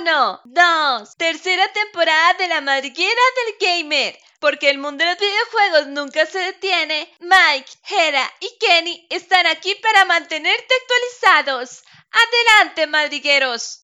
Uno, dos, tercera temporada de la madriguera del gamer. Porque el mundo de los videojuegos nunca se detiene, Mike, Hera y Kenny están aquí para mantenerte actualizados. Adelante, madrigueros.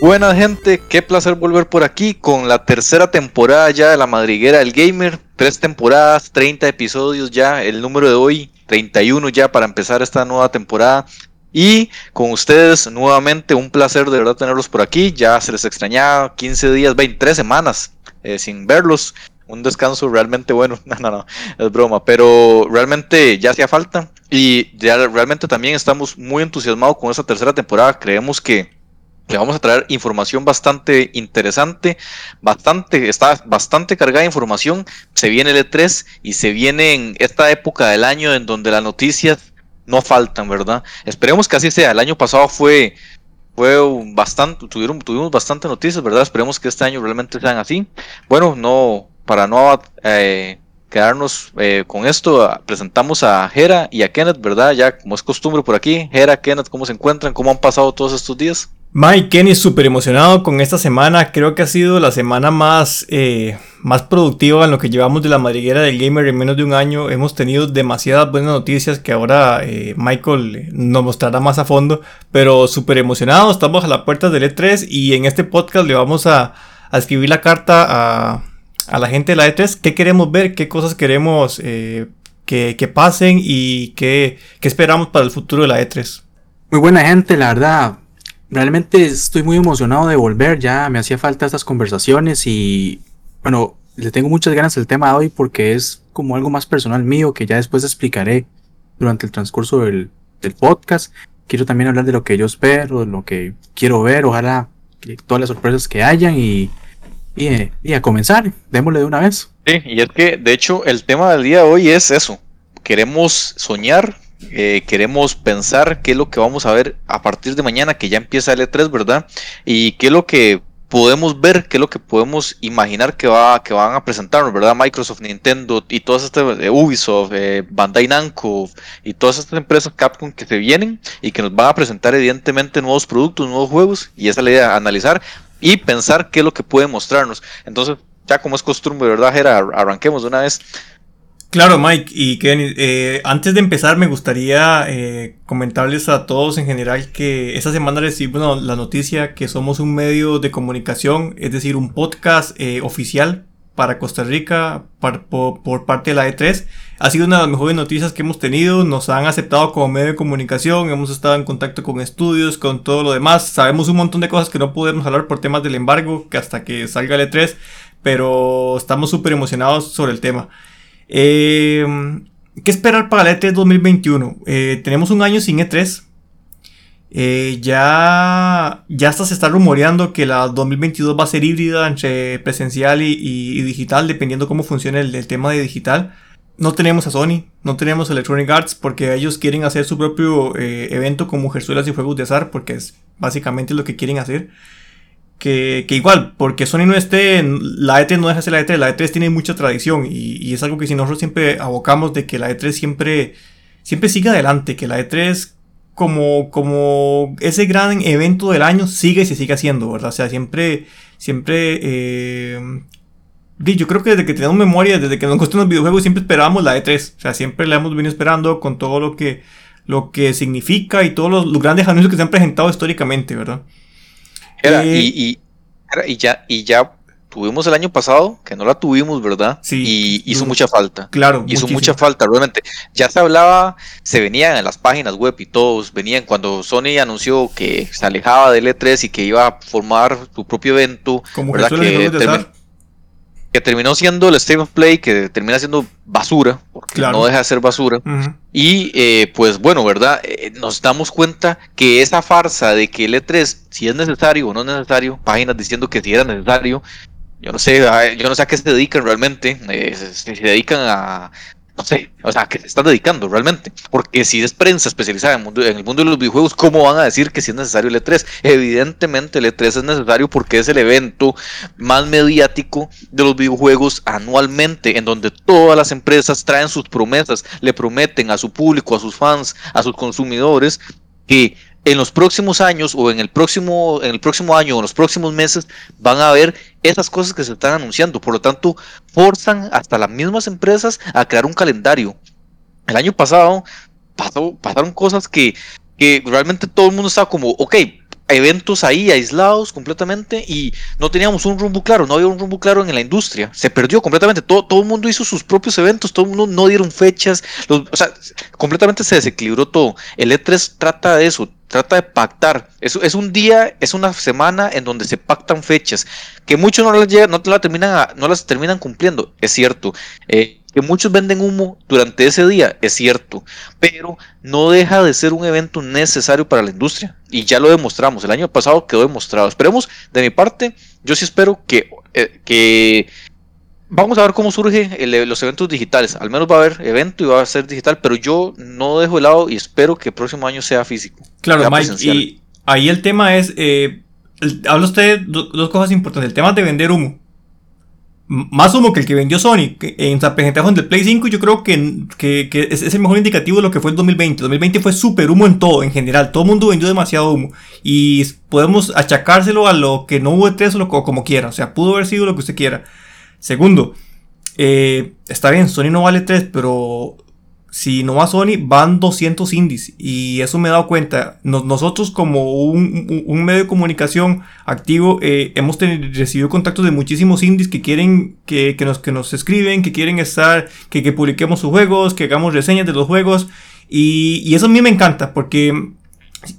Buena gente, qué placer volver por aquí con la tercera temporada ya de la madriguera del gamer. Tres temporadas, 30 episodios ya, el número de hoy, 31 ya para empezar esta nueva temporada. Y con ustedes nuevamente un placer de verdad tenerlos por aquí. Ya se les extrañaba 15 días, 23 semanas eh, sin verlos. Un descanso realmente bueno. No, no, no, es broma. Pero realmente ya hacía falta. Y ya realmente también estamos muy entusiasmados con esta tercera temporada. Creemos que le vamos a traer información bastante interesante, bastante, está bastante cargada de información. Se viene el E3 y se viene en esta época del año en donde las noticias no faltan, ¿verdad? Esperemos que así sea. El año pasado fue, fue bastante, tuvieron, tuvimos bastante noticias, ¿verdad? Esperemos que este año realmente sean así. Bueno, no, para no eh, quedarnos eh, con esto, presentamos a Jera y a Kenneth, ¿verdad? Ya como es costumbre por aquí. Jera, Kenneth, ¿cómo se encuentran? ¿Cómo han pasado todos estos días? Mike Kenny súper emocionado con esta semana. Creo que ha sido la semana más, eh, más productiva en lo que llevamos de la madriguera del gamer en menos de un año. Hemos tenido demasiadas buenas noticias que ahora eh, Michael nos mostrará más a fondo. Pero súper emocionado, estamos a la puerta del E3 y en este podcast le vamos a, escribir la carta a, a, la gente de la E3. ¿Qué queremos ver? ¿Qué cosas queremos eh, que, que, pasen? ¿Y qué, qué esperamos para el futuro de la E3? Muy buena gente, la verdad realmente estoy muy emocionado de volver, ya me hacía falta estas conversaciones y bueno, le tengo muchas ganas del tema de hoy porque es como algo más personal mío que ya después explicaré durante el transcurso del, podcast. Quiero también hablar de lo que yo espero, de lo que quiero ver, ojalá todas las sorpresas que hayan y, y, y a comenzar, démosle de una vez. Sí, y es que de hecho el tema del día de hoy es eso, queremos soñar eh, queremos pensar qué es lo que vamos a ver a partir de mañana, que ya empieza el E3, ¿verdad? Y qué es lo que podemos ver, qué es lo que podemos imaginar que, va, que van a presentarnos, ¿verdad? Microsoft, Nintendo y todas estas, eh, Ubisoft, eh, Bandai Namco y todas estas empresas Capcom que se vienen y que nos van a presentar evidentemente nuevos productos, nuevos juegos y esa es la idea, analizar y pensar qué es lo que puede mostrarnos. Entonces, ya como es costumbre, ¿verdad, Jera? Arranquemos de una vez. Claro, Mike y Kenny, eh, antes de empezar me gustaría eh, comentarles a todos en general que esta semana recibimos la noticia que somos un medio de comunicación, es decir, un podcast eh, oficial para Costa Rica por, parte de la E3. Ha sido una de las mejores noticias que hemos tenido, nos han aceptado como medio de comunicación, hemos estado en contacto con estudios, con todo lo demás, sabemos un montón de cosas que no podemos hablar por temas del embargo, que hasta que salga el E3, pero estamos súper emocionados sobre el tema. Eh, ¿Qué esperar para el E3 2021? Eh, tenemos un año sin E3. Eh, ya, ya hasta se está rumoreando que la 2022 va a ser híbrida entre presencial y, digital, dependiendo cómo funcione el, tema de digital. No tenemos a Sony, no tenemos Electronic Arts porque ellos quieren hacer su propio evento con mujerzuelas y juegos de azar porque es básicamente lo que quieren hacer que, igual, porque Sony no esté, la E3 no deja de ser la E3, la E3 tiene mucha tradición y, es algo que si nosotros siempre abocamos de que la E3 siempre, siempre siga adelante, que la E3 como, como ese gran evento del año sigue y se sigue haciendo, ¿verdad? O sea, siempre, siempre, eh, yo creo que desde que tenemos memoria, desde que nos gustan los videojuegos, siempre esperábamos la E3, o sea, siempre la hemos venido esperando con todo lo que, lo que significa y todos los grandes anuncios que se han presentado históricamente, ¿verdad? Y, y, ya, y ya tuvimos el año pasado, que no la tuvimos, ¿verdad? Sí. Y hizo mucha falta. Claro. Hizo mucha falta, realmente. Ya se hablaba, se venían en las páginas web y todos venían cuando Sony anunció que se alejaba del E3 y que iba a formar su propio evento. Como ¿verdad? Que que terminó siendo el State of Play, que termina siendo basura, porque no deja de ser basura. Y eh, pues bueno, ¿verdad? Eh, nos damos cuenta que esa farsa de que el E3, si es necesario o no es necesario, páginas diciendo que si era necesario, yo no sé, yo no sé a qué se dedican realmente, eh, se, dedican a, no sé, o sea, que se están dedicando realmente. Porque si es prensa especializada en mundo, en el mundo de los videojuegos, ¿cómo van a decir que si es necesario el E3? Evidentemente el E3 es necesario porque es el evento más mediático de los videojuegos anualmente, en donde todas las empresas traen sus promesas, le prometen a su público, a sus fans, a sus consumidores, que en los próximos años o en el próximo, en el próximo año o en los próximos meses van a ver esas cosas que se están anunciando. Por lo tanto, forzan hasta las mismas empresas a crear un calendario. El año pasado pasó, pasaron cosas que, que realmente todo el mundo estaba como, ok, eventos ahí aislados completamente y no teníamos un rumbo claro, no había un rumbo claro en la industria, se perdió completamente, todo, todo el mundo hizo sus propios eventos, todo el mundo no dieron fechas, o sea, completamente se desequilibró todo. El E3 trata de eso, trata de pactar, es, es un día, es una semana en donde se pactan fechas, que muchos no las, llegan, no, la terminan no las terminan cumpliendo, es cierto. Eh, que muchos venden humo durante ese día, es cierto, pero no deja de ser un evento necesario para la industria. Y ya lo demostramos, el año pasado quedó demostrado. Esperemos, de mi parte, yo sí espero que, eh, que vamos a ver cómo surge los eventos digitales. Al menos va a haber evento y va a ser digital, pero yo no dejo de lado y espero que el próximo año sea físico. Claro, Mike, y ahí el tema es, eh, habla usted dos cosas importantes, el tema de vender humo más humo que el que vendió Sony en presentación del Play 5 yo creo que, que, es, el mejor indicativo de lo que fue el 2020 2020 fue súper humo en todo en general. Todo el mundo vendió demasiado humo. Y podemos achacárselo a lo que no hubo E3 o, como quiera. O sea pudo haber sido lo que usted quiera. Segundo eh, está bien Sony no vale 3 pero si no va Sony, van 200 indies. Y eso me he dado cuenta. nosotros como un, medio de comunicación activo eh, hemos recibido contactos de muchísimos indies que quieren que, nos, que nos escriben, que quieren estar, que, que publiquemos sus juegos, que hagamos reseñas de los juegos. Y, eso a mí me encanta porque...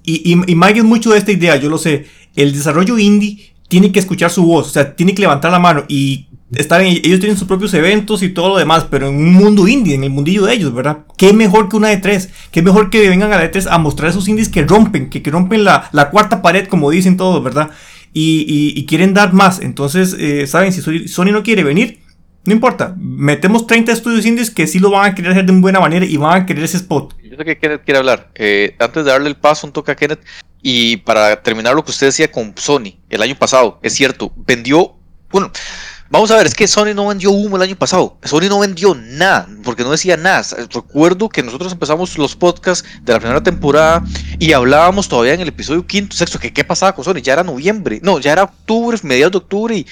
Y, y, y es mucho de esta idea, yo lo sé. El desarrollo indie tiene que escuchar su voz, o sea, tiene que levantar la mano. Y Está ellos tienen sus propios eventos y todo lo demás, pero en un mundo indie, en el mundillo de ellos, ¿verdad? ¿Qué mejor que una de tres? ¿Qué mejor que vengan a la de tres a mostrar esos indies que rompen, que, que rompen la, la, cuarta pared, como dicen todos, ¿verdad? Y, y, quieren dar más. Entonces, eh, ¿saben? Si Sony no quiere venir, no importa. Metemos 30 estudios indies que sí lo van a querer hacer de una buena manera y van a querer ese spot. Yo sé que Kenneth quiere hablar. Eh, antes de darle el paso, un toque a Kenneth. Y para terminar lo que usted decía con Sony el año pasado, es cierto, vendió. Bueno Vamos a ver, es que Sony no vendió humo el año pasado. Sony no vendió nada, porque no decía nada. Recuerdo que nosotros empezamos los podcasts de la primera temporada y hablábamos todavía en el episodio quinto, sexto, que qué pasaba con Sony. Ya era noviembre, no, ya era octubre, mediados de octubre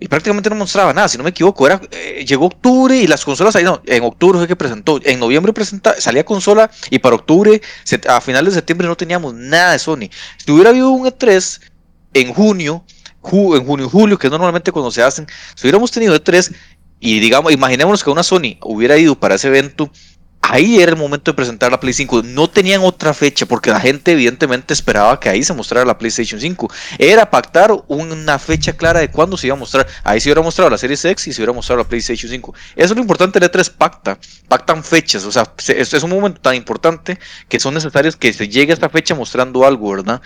y, prácticamente no mostraba nada, si no me equivoco. Era, eh, llegó octubre y las consolas ahí, no, en octubre fue que presentó. En noviembre presenta, salía consola y para octubre, a finales de septiembre no teníamos nada de Sony. Si hubiera habido un E3 en junio en junio y julio, que es normalmente cuando se hacen, si hubiéramos tenido de tres y digamos, imaginémonos que una Sony hubiera ido para ese evento, ahí era el momento de presentar la Play 5. No tenían otra fecha porque la gente evidentemente esperaba que ahí se mostrara la PlayStation 5. Era pactar una fecha clara de cuándo se iba a mostrar. Ahí se hubiera mostrado la Series X y se hubiera mostrado la PlayStation 5. Eso es lo importante de E3 pacta, pactan fechas. O sea, es un momento tan importante que son necesarios que se llegue a esta fecha mostrando algo, ¿verdad?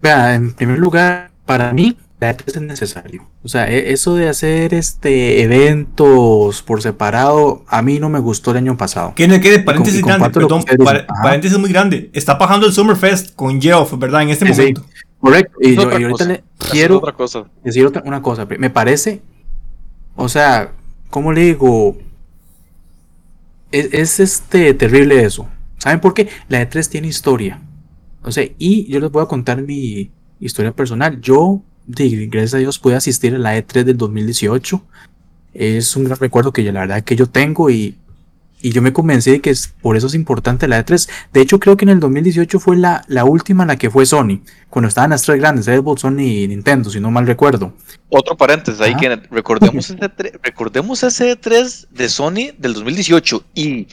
Vea, en primer lugar, para mí, es necesario. O sea, e, eso de hacer este eventos por separado, a mí no me gustó el año pasado. ¿Qué quede? Paréntesis grande, perdón, paréntesis muy grande. Está pasando el Summerfest con Geoff, ¿verdad? En este momento. correcto. Y, yo, ahorita le quiero decir otra, una cosa. Me parece, o sea, ¿cómo le digo? Es, es este terrible eso. ¿Saben por qué? La E3 tiene historia. O sea, y yo les voy a contar mi historia personal. Yo gracias a Dios pude asistir a la E3 del 2018. Es un gran recuerdo que yo, la verdad que yo tengo y, y yo me convencí de que es, por eso es importante la E3. De hecho, creo que en el 2018 fue la, la última en la que fue Sony, cuando estaban las tres grandes, Xbox, Sony y Nintendo, si no mal recuerdo. Otro paréntesis ahí, que recordemos, ese, recordemos ese E3 de Sony del 2018 y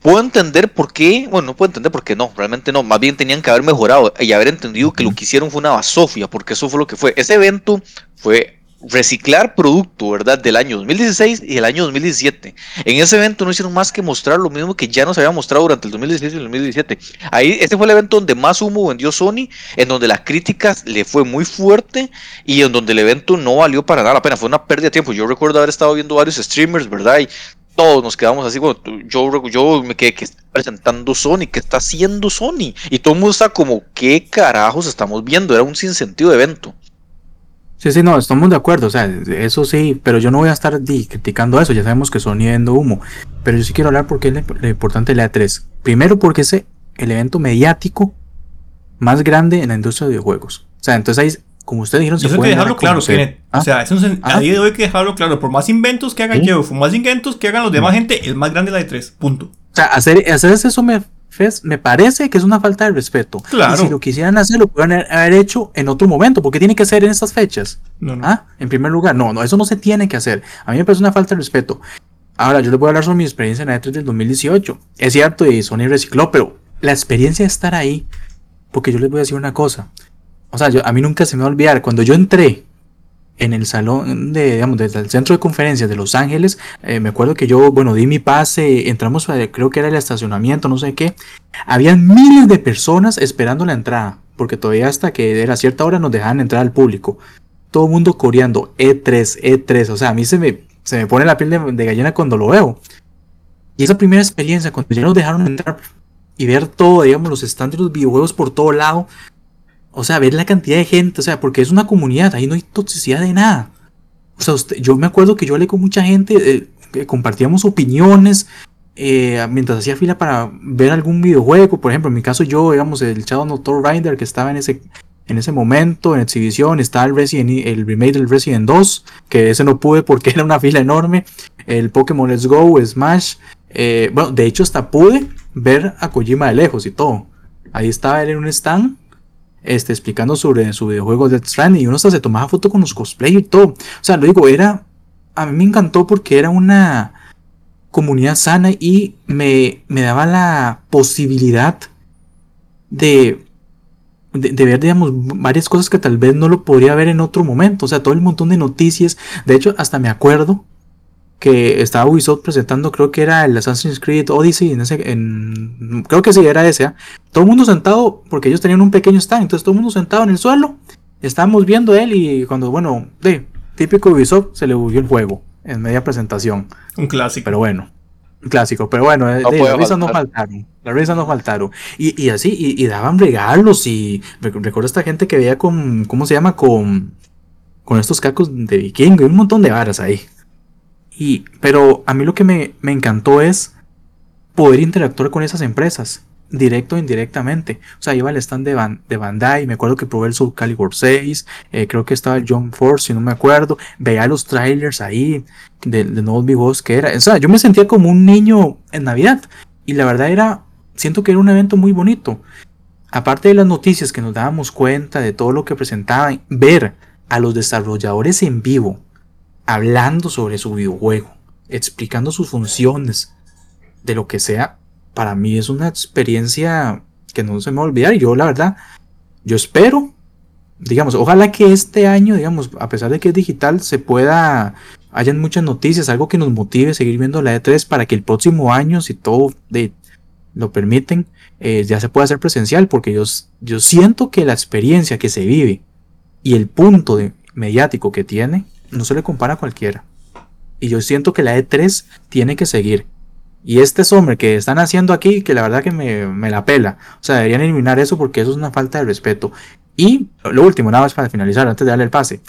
Puedo entender por qué, bueno, no puedo entender por qué no, realmente no, más bien tenían que haber mejorado y haber entendido que lo que hicieron fue una basofia, porque eso fue lo que fue. Ese evento fue reciclar producto, ¿verdad? Del año 2016 y el año 2017. En ese evento no hicieron más que mostrar lo mismo que ya nos había mostrado durante el 2016 y el 2017. Ahí, este fue el evento donde más humo vendió Sony, en donde la crítica le fue muy fuerte y en donde el evento no valió para nada la pena. Fue una pérdida de tiempo. Yo recuerdo haber estado viendo varios streamers, ¿verdad? Y todos nos quedamos así, bueno, yo, yo me quedé presentando Sony, ¿qué está haciendo Sony? Y todo el mundo está como, ¿qué carajos estamos viendo? Era un sinsentido de evento. Sí, sí, no, estamos de acuerdo, o sea, eso sí, pero yo no voy a estar criticando eso, ya sabemos que Sony vende humo, pero yo sí quiero hablar porque es lo, importante de la E3. Primero porque es el evento mediático más grande en la industria de videojuegos. O sea, entonces ahí como ustedes dijeron, se eso hay que dejarlo claro, O sea, eso a día de hoy hay que dejarlo claro. Por más inventos que hagan yo, por más inventos que hagan los demás gente, el más grande es la de tres. Punto. O sea, hacer, hacer eso me, me parece que es una falta de respeto. Claro. Y si lo quisieran hacer, lo pudieran haber hecho en otro momento. porque tiene que ser en estas fechas? No, no. ¿Ah? En primer lugar, no, no, eso no se tiene que hacer. A mí me parece una falta de respeto. Ahora, yo les voy a hablar sobre mi experiencia en la E3 del 2018. Es cierto, y Sony recicló, pero la experiencia de estar ahí, porque yo les voy a decir una cosa. O sea, yo, a mí nunca se me va a olvidar, cuando yo entré en el salón de, digamos, desde el centro de conferencias de Los Ángeles, eh, me acuerdo que yo, bueno, di mi pase, entramos, a, creo que era el estacionamiento, no sé qué, habían miles de personas esperando la entrada, porque todavía hasta que era cierta hora nos dejaban entrar al público. Todo el mundo coreando E3, E3, o sea, a mí se me, se me pone la piel de, gallina cuando lo veo. Y esa primera experiencia, cuando ya nos dejaron entrar y ver todo, digamos, los stands de los videojuegos por todo lado, o sea, ver la cantidad de gente, o sea, porque es una comunidad, ahí no hay toxicidad de nada. O sea, yo me acuerdo que yo hablé con mucha gente, eh, compartíamos opiniones eh, mientras hacía fila para ver algún videojuego. Por ejemplo, en mi caso, yo, digamos, el Shadow of Thor Rider que estaba en ese, en ese momento en exhibición, está el, Resident, el remake del Resident 2, que ese no pude porque era una fila enorme. El Pokémon Let's Go, Smash. Eh, bueno, de hecho, hasta pude ver a Kojima de lejos y todo. Ahí estaba él en un stand este, explicando sobre su videojuego Death Stranding y uno hasta se tomaba foto con los cosplay y todo. O sea, lo digo, era. A mí me encantó porque era una comunidad sana y me, me daba la posibilidad de, de, de, ver, digamos, varias cosas que tal vez no lo podría ver en otro momento. O sea, todo el montón de noticias. De hecho, hasta me acuerdo que estaba Ubisoft presentando, creo que era el Assassin's Creed Odyssey, en ese, en, creo que sí, era ese, ¿ah? todo el mundo sentado, porque ellos tenían un pequeño stand, entonces todo el mundo sentado en el suelo, estábamos viendo él y cuando, bueno, de típico Ubisoft, se le bugueó el juego en media presentación. Un clásico. Pero bueno, un clásico, pero bueno, no las risas no faltaron, las risas no faltaron. Y, y así, y, y, daban regalos y recuerdo esta gente que veía con, ¿cómo se llama? Con, con estos cacos de vikingo y un montón de varas ahí pero a mí lo que me, encantó es poder interactuar con esas empresas, directo o indirectamente. O sea, iba al stand de, de Bandai, me acuerdo que probé el Soul Calibur 6, eh, creo que estaba John Force, si no me acuerdo, veía los trailers ahí de, de nuevos videojuegos que era. O sea, yo me sentía como un niño en Navidad y la verdad era, siento que era un evento muy bonito. Aparte de las noticias que nos dábamos cuenta de todo lo que presentaban, ver a los desarrolladores en vivo, hablando sobre su videojuego, explicando sus funciones, de lo que sea, para mí es una experiencia que no se me va a olvidar. Y yo, la verdad, yo espero, digamos, ojalá que este año, digamos, a pesar de que es digital, se pueda, hayan muchas noticias, algo que nos motive a seguir viendo la E3 para que el próximo año, si todo de, lo permiten, eh, ya se pueda hacer presencial, porque yo, yo siento que la experiencia que se vive y el punto de, mediático que tiene no se le compara a cualquiera. Y yo siento que la E3 tiene que seguir. Y este hombre que están haciendo aquí, que la verdad que me, me, la pela. O sea, deberían eliminar eso porque eso es una falta de respeto. Y lo último, nada más para finalizar, antes de darle el pase.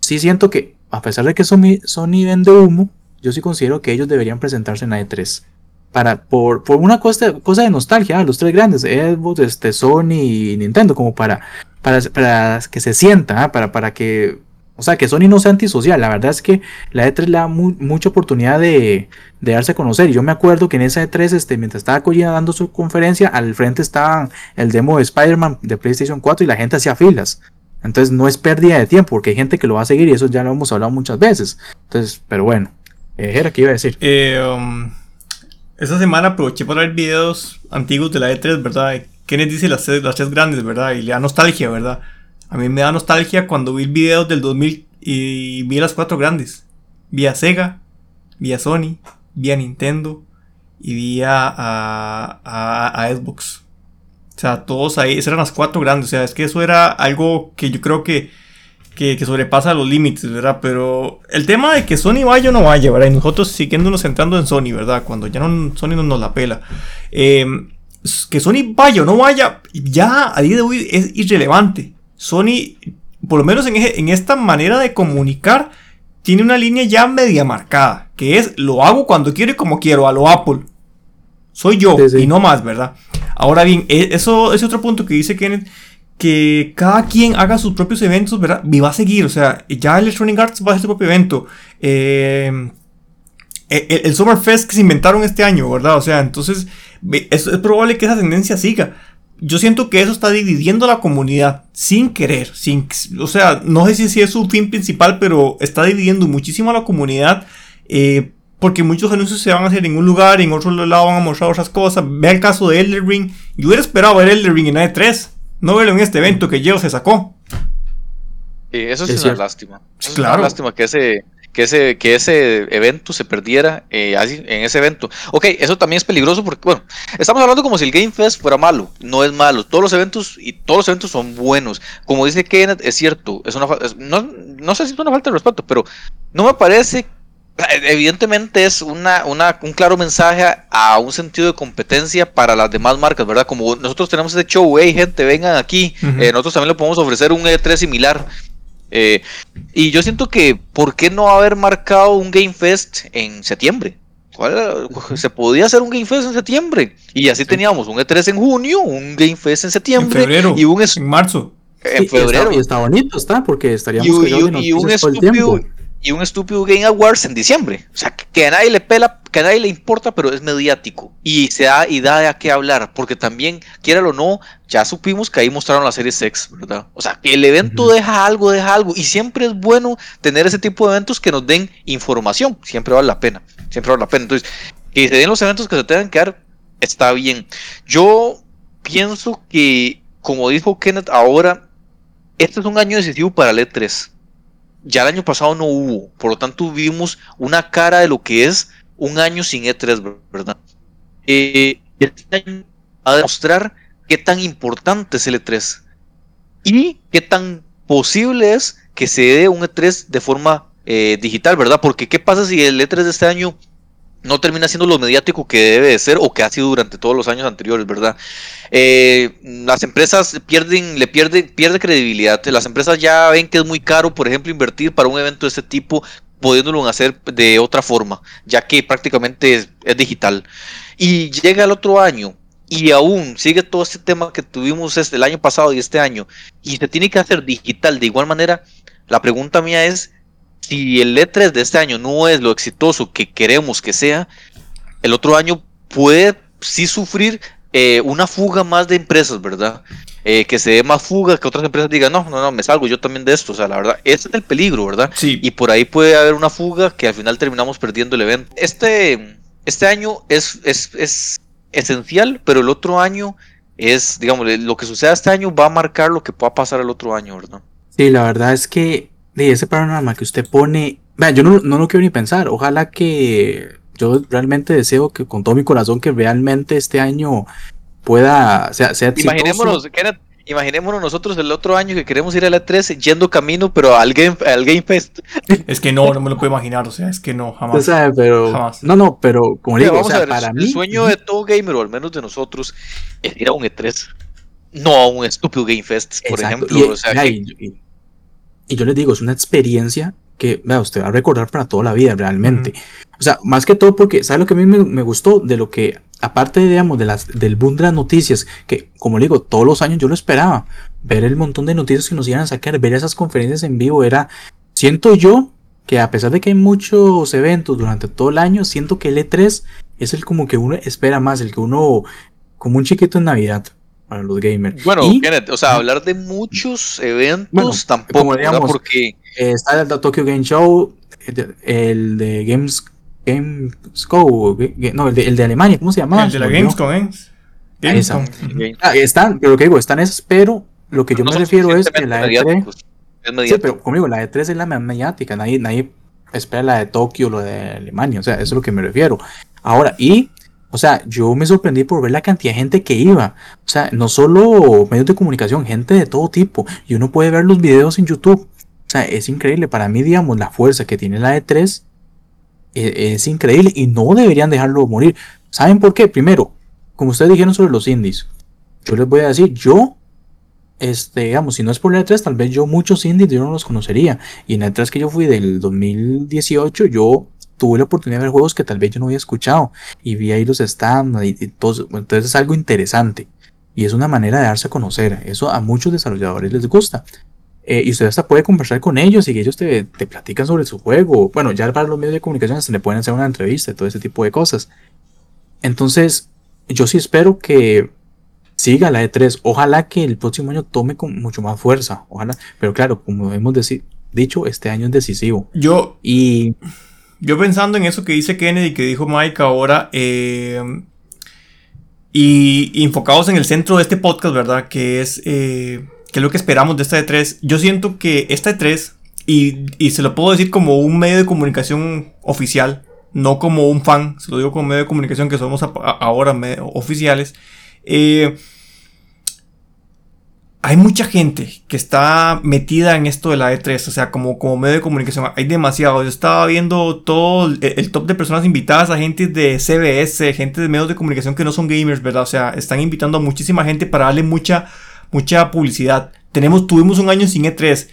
Sí siento que, a pesar de que Sony, Sony vende humo, yo sí considero que ellos deberían presentarse en la E3. Para, por, por una cosa, cosa de nostalgia, los tres grandes, Xbox, este, Sony y Nintendo, como para, para, para que se sienta, para, para que o sea, que Sony no sea antisocial. La verdad es que la E3 le da mucha oportunidad de, darse a conocer. Yo me acuerdo que en esa E3, este, mientras estaba Kojima dando su conferencia, al frente estaba el demo de Spider-Man de PlayStation 4 y la gente hacía filas. Entonces no es pérdida de tiempo, porque hay gente que lo va a seguir y eso ya lo hemos hablado muchas veces. Entonces, pero bueno, eh, era que iba a decir. Eh, um, esta semana aproveché para ver videos antiguos de la E3, ¿verdad? Kenneth dice las, las tres grandes, ¿verdad? Y le da nostalgia, ¿verdad? A mí me da nostalgia cuando vi videos del 2000 y vi las cuatro grandes. Vi a Sega, vi a Sony, vi a Nintendo y vi a, a, Xbox. O sea, todos ahí, esas eran las cuatro grandes. O sea, es que eso era algo que yo creo que que, sobrepasa los límites, ¿verdad? Pero el tema de que Sony vaya o no vaya, ¿verdad? Y nosotros siguiéndonos centrando en Sony, ¿verdad? Cuando ya no, Sony no nos la pela. Em, que Sony vaya o no vaya, ya a día de hoy es irrelevante. Sony, por lo menos en, en esta manera de comunicar, tiene una línea ya media marcada, que es lo hago cuando quiero y como quiero, a lo Apple. Soy yo y no más, ¿verdad? Ahora bien, e, eso es otro punto que dice Kenneth que cada quien haga sus propios eventos, ¿verdad? Y va a seguir, o sea, ya Electronic Arts va a hacer su propio evento. Eh, el, Summer Fest que se inventaron este año, ¿verdad? O sea, entonces es, es, probable que esa tendencia siga. Yo siento que eso está dividiendo la comunidad sin querer, sin, o sea, no sé si, es su fin principal, pero está dividiendo muchísimo a la comunidad. Eh, porque muchos anuncios se van a hacer en un lugar y en otro lado van a mostrar otras cosas. Ve el caso de Elder Ring. Yo hubiera esperado ver Elder Ring en E3 no verlo en este evento que Geo se sacó. Sí, eso es, una lástima. Es una lástima que ese, que ese, que ese evento se perdiera eh, en ese evento. Ok, eso también es peligroso porque, bueno, estamos hablando como si el Game Fest fuera malo. No es malo. Todos los eventos y todos los eventos son buenos. Como dice Kenneth, es cierto. Es una, no, no sé si es una falta de respeto, pero no me parece Evidentemente es una, un claro mensaje a un sentido de competencia para las demás marcas, ¿verdad? Como nosotros tenemos ese show, hey gente, vengan aquí, eh, nosotros también le podemos ofrecer un E3 similar. Eh, y yo siento que, ¿por qué no haber marcado un Game Fest en septiembre? Se podía hacer un Game Fest en septiembre. Y así teníamos un E3 en junio, un Game Fest en septiembre. En febrero, y un en marzo. En febrero. Y está, bonito, está, porque estaríamos y, y un estúpido, y un estúpido Game Awards en diciembre. O sea, que a nadie le pela, que a nadie le importa, pero es mediático. Y se da y da de qué hablar, porque también, quiera o no, ya supimos que ahí mostraron la serie Sex, ¿verdad? O sea, que el evento deja algo, deja algo. Y siempre es bueno tener ese tipo de eventos que nos den información. Siempre vale la pena. Siempre vale la pena. Entonces, que se den los eventos que se tengan que dar, está bien. Yo pienso que, como dijo Kenneth ahora, este es un año decisivo para el E3 ya el año pasado no hubo, por lo tanto vimos una cara de lo que es un año sin E3, ¿verdad? Eh, este año va a demostrar qué tan importante es el E3 y qué tan posible es que se dé un E3 de forma eh, digital, ¿verdad? Porque qué pasa si el E3 de este año no termina siendo lo mediático que debe de ser o que ha sido durante todos los años anteriores, ¿verdad? Eh, las empresas pierden, le pierden, pierde credibilidad. Las empresas ya ven que es muy caro, por ejemplo, invertir para un evento de este tipo, pudiéndolo hacer de otra forma, ya que prácticamente es, digital. Y llega el otro año y aún sigue todo este tema que tuvimos el año pasado y este año, y se tiene que hacer digital de igual manera, la pregunta mía es, si el E3 de este año no es lo exitoso que queremos que sea, el otro año puede sí sufrir eh, una fuga más de empresas, ¿verdad? Eh, que se dé más fuga, que otras empresas digan, no, no, no, me salgo yo también de esto. O sea, la verdad, ese es el peligro, ¿verdad? Sí. Y por ahí puede haber una fuga que al final terminamos perdiendo el evento. Este, este año es, es, es esencial, pero el otro año es, digamos, lo que suceda este año va a marcar lo que pueda pasar el otro año, ¿verdad? Sí, la verdad es que de ese panorama que usted pone, yo no, no lo quiero ni pensar, ojalá que yo realmente deseo que con todo mi corazón que realmente este año pueda, sea, sea Imaginémonos, imaginémonos nosotros el otro año que queremos ir a la 13 yendo camino, pero al Game, al game Fest. Es que no, no me lo puedo imaginar, o sea, es que no, jamás. pero, No, no, pero como digo, o sea, para el mí. El sueño de todo gamer, o al menos de nosotros, es ir a un E3. No a un estúpido Game Fest, por ejemplo. o sea, y yo les digo, es una experiencia que vea, usted va a recordar para toda la vida realmente. O sea, más que todo porque, ¿sabe lo que a mí me, gustó? De lo que, aparte, digamos, de las, del boom de las noticias, que como le digo, todos los años yo lo esperaba, ver el montón de noticias que nos iban a sacar, ver esas conferencias en vivo, era, siento yo que a pesar de que hay muchos eventos durante todo el año, siento que el E3 es el como que uno espera más, el que uno, como un chiquito en Navidad para los gamers. Bueno, o sea, hablar de muchos eventos tampoco, digamos, porque está el Tokyo Game Show, el de Games Gamesco, no, el de, el de Alemania, ¿cómo se llama? El de la Gamescom, ¿eh? Gamescom. Ah, están, pero lo que digo, están esas, pero lo que yo me refiero es que la E3, sí, pero conmigo, la E3 es la mediática, nadie, nadie espera la de Tokio, lo de Alemania, o sea, eso es lo que me refiero. Ahora, y o sea, yo me sorprendí por ver la cantidad de gente que iba. O sea, no solo medios de comunicación, gente de todo tipo. Y uno puede ver los videos en YouTube. O sea, es increíble. Para mí, digamos, la fuerza que tiene la E3 e, es, increíble y no deberían dejarlo morir. ¿Saben por qué? Primero, como ustedes dijeron sobre los indies, yo les voy a decir, yo, este, digamos, si no es por la E3, tal vez yo muchos indies yo no los conocería. Y en la E3 que yo fui del 2018, yo tuve la oportunidad de ver juegos que tal vez yo no había escuchado y vi ahí los stands y, todo. Entonces es algo interesante y es una manera de darse a conocer. Eso a muchos desarrolladores les gusta. Eh, y usted hasta puede conversar con ellos y que ellos te, te, platican sobre su juego. Bueno, ya para los medios de comunicación se le pueden hacer una entrevista y todo ese tipo de cosas. Entonces, yo sí espero que siga la E3. Ojalá que el próximo año tome con mucho más fuerza. Ojalá. Pero claro, como hemos dicho, este año es decisivo. Yo. Y. Yo pensando en eso que dice Kennedy, que dijo Mike ahora. Eh, y, enfocados en el centro de este podcast, ¿verdad? Que es. Eh, que es lo que esperamos de esta E3. Yo siento que esta E3, y, y, se lo puedo decir como un medio de comunicación oficial, no como un fan, se lo digo como medio de comunicación que somos ahora oficiales. Eh, hay mucha gente que está metida en esto de la E3, o sea, como, como medio de comunicación, hay demasiado. Yo estaba viendo todo el, top de personas invitadas a gente de CBS, gente de medios de comunicación que no son gamers, ¿verdad? O sea, están invitando a muchísima gente para darle mucha mucha publicidad. Tenemos, tuvimos un año sin E3.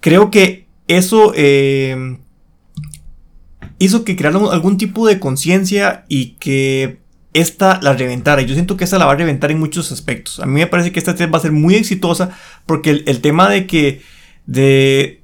Creo que eso eh, hizo que crearan algún tipo de conciencia y que esta la reventara. Yo siento que esta la va a reventar en muchos aspectos. A mí me parece que esta E3 va a ser muy exitosa porque el, tema de que de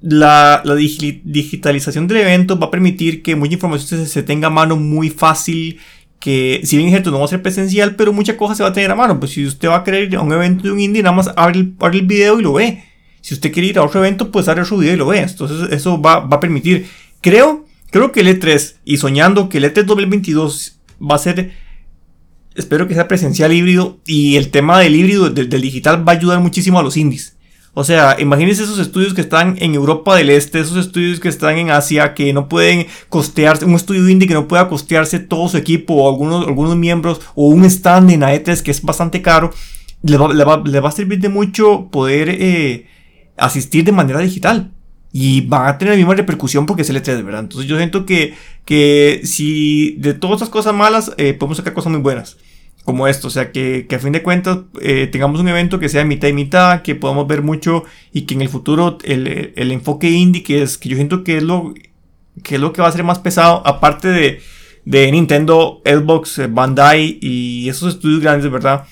la, digitalización del evento va a permitir que mucha información se, se tenga a mano muy fácil que si bien es cierto no va a ser presencial, pero muchas cosas se va a tener a mano. Pues si usted va a querer ir a un evento de un indie, nada más abre el, abre el video y lo ve. Si usted quiere ir a otro evento, pues abre su video y lo ve. Entonces eso va, va a permitir. Creo, creo que el E3, y soñando que el E3 2022 va a ser, espero que sea presencial híbrido, y el tema del híbrido, del digital, va a ayudar muchísimo a los indies. O sea, imagínense esos estudios que están en Europa del Este, esos estudios que están en Asia, que no pueden costearse, un estudio indie que no pueda costearse todo su equipo o algunos, algunos miembros o un stand en AETES que es bastante caro, le va, le va, a servir de mucho poder eh, asistir de manera digital. Y van a tener la misma repercusión porque es el E3, ¿verdad? Entonces yo siento que, que si de todas estas cosas malas eh, podemos sacar cosas muy buenas como esto, o sea, que, a fin de cuentas eh, tengamos un evento que sea mitad y mitad, que podamos ver mucho y que en el futuro el, enfoque indie, que es que yo siento que es lo que es lo que va a ser más pesado, aparte de, de Nintendo, Xbox, eh, Bandai y esos estudios grandes, ¿verdad?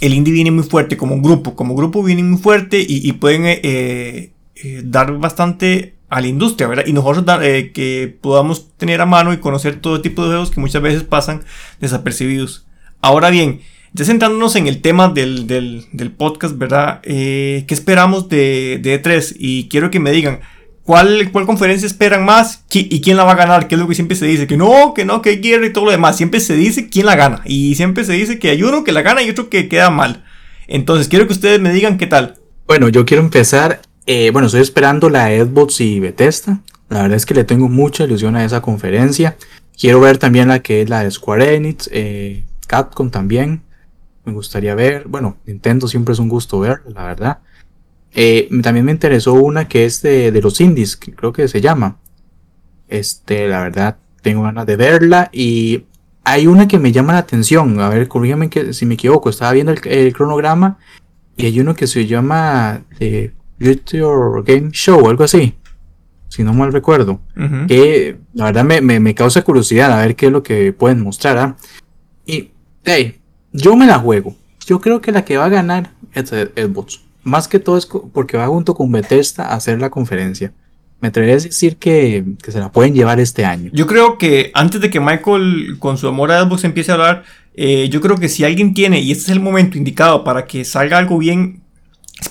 El indie viene muy fuerte como grupo, como grupo viene muy fuerte y, pueden eh, dar bastante a la industria, ¿verdad? Y nosotros que podamos tener a mano y conocer todo tipo de juegos que muchas veces pasan desapercibidos. Ahora bien, ya centrándonos en el tema del, podcast, ¿verdad? Eh, ¿Qué esperamos de, de, E3? Y quiero que me digan, ¿cuál, ¿cuál conferencia esperan más? ¿Y quién la va a ganar? Que es lo que siempre se dice, que no, que no, que hay guerra y todo lo demás. Siempre se dice quién la gana. Y siempre se dice que hay uno que la gana y otro que queda mal. Entonces, quiero que ustedes me digan qué tal. Bueno, yo quiero empezar. Eh, bueno, estoy esperando la Xbox y Bethesda. La verdad es que le tengo mucha ilusión a esa conferencia. Quiero ver también la que es la de Square Enix. Eh, Capcom también. Me gustaría ver. Bueno, Nintendo siempre es un gusto ver, la verdad. Eh, también me interesó una que es de, los indies, creo que se llama. Este, la verdad, tengo ganas de verla. Y hay una que me llama la atención. A ver, corrígame que, si me equivoco. Estaba viendo el, cronograma. Y hay uno que se llama The Your Game Show, algo así. Si no mal recuerdo. Que la verdad me, me, causa curiosidad a ver qué es lo que pueden mostrar. ¿ah? Y hey, yo me la juego. Yo creo que la que va a ganar es Xbox. Más que todo es porque va junto con Bethesda a hacer la conferencia. Me atrevería a decir que, se la pueden llevar este año. Yo creo que antes de que Michael con su amor a Xbox empiece a hablar, eh, yo creo que si alguien tiene, y este es el momento indicado para que salga algo bien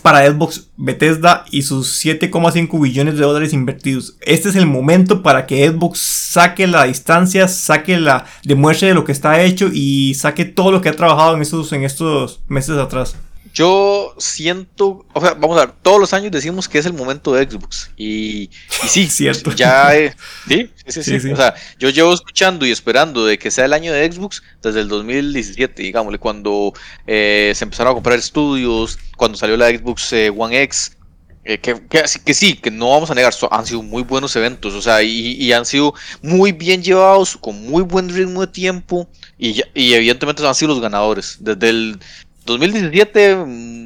para Xbox, Bethesda y sus 7,5 billones de dólares invertidos. Este es el momento para que Xbox saque la distancia, saque la demuestre de lo que está hecho y saque todo lo que ha trabajado en estos, en estos meses atrás. Yo siento, o sea, vamos a ver, todos los años decimos que es el momento de Xbox. Y, y sí, cierto. Ya, eh, ¿sí? Sí, sí, sí, O sea, yo llevo escuchando y esperando de que sea el año de Xbox desde el 2017, digámosle, cuando eh, se empezaron a comprar estudios, cuando salió la Xbox eh, One X. Eh, que, que, sí, que no vamos a negar, han sido muy buenos eventos, o sea, y, han sido muy bien llevados, con muy buen ritmo de tiempo, y, y evidentemente han sido los ganadores. Desde el 2017 mm,